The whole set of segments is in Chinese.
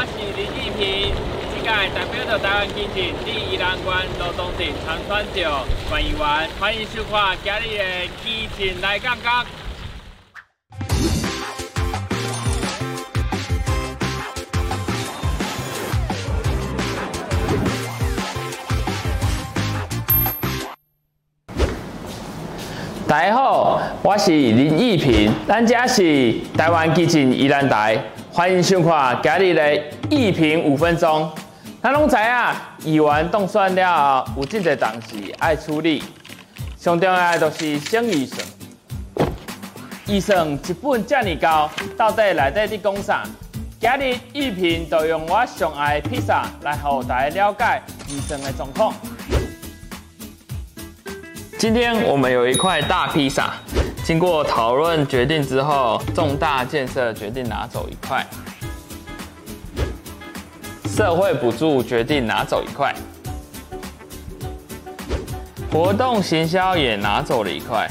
我是林义平，今届代表着台湾基进第宜兰县罗东镇长川桥县议员，欢迎收看今日的基进来讲讲。大家好，我是林义平，咱这是台湾基进宜兰台，欢迎收看今日的义平五分钟。咱拢知啊，议员当选了后，有真侪代志爱处理，上重要的就是省预算。预算一本这么高，到底内底在讲啥？今日义平就用我上爱的披萨来让大家了解医生的状况。今天我们有一块大披萨，经过讨论决定之后，重大建设决定拿走一块，社会补助决定拿走一块，活动行销也拿走了一块，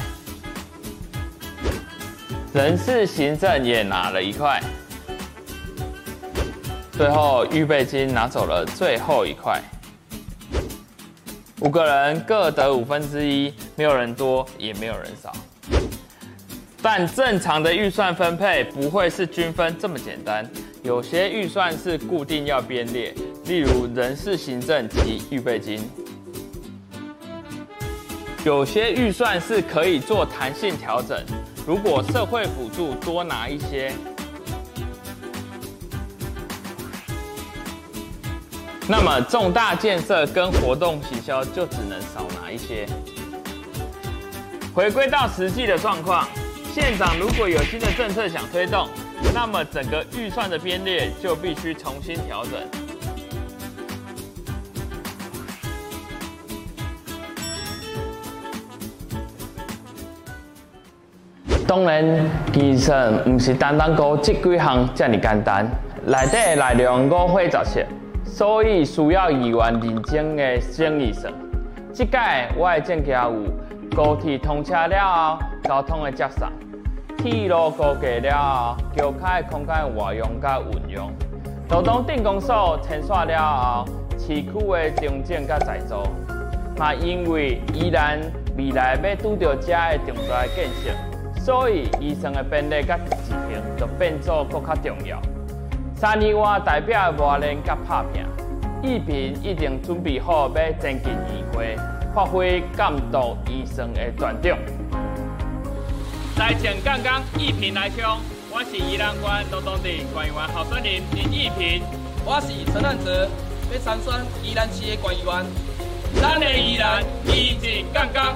人事行政也拿了一块，最后预备金拿走了最后一块。五个人各得五分之一，没有人多，也没有人少。但正常的预算分配不会是均分这么简单，有些预算是固定要编列，例如人事行政及预备金。有些预算是可以做弹性调整，如果社会补助多拿一些。那么重大建设跟活动行销就只能少拿一些。回归到实际的状况，县长如果有新的政策想推动，那么整个预算的编列就必须重新调整。当然，其实不是单单讲这几项这么简单，内底的内容五花十色。所以需要议员认真的省预算。这届我的政见有高铁通车了后，交通的接送；铁路高架了后，桥开空间活用加运用；罗东镇公所清刷了后，市区的重建加再造。嘛，因为依然未来要拄到这的重大建设，所以医生的编列加执行就变做更加重要。三年外代表磨练甲拍拼，义平一定准备好要前进议会，发挥监督医生的专长。来前刚刚义平来听，我是宜兰县东东镇县议员候选人林义平，我是陈汉泽，要参选宜兰市的县议员。咱的宜兰基进杠杠。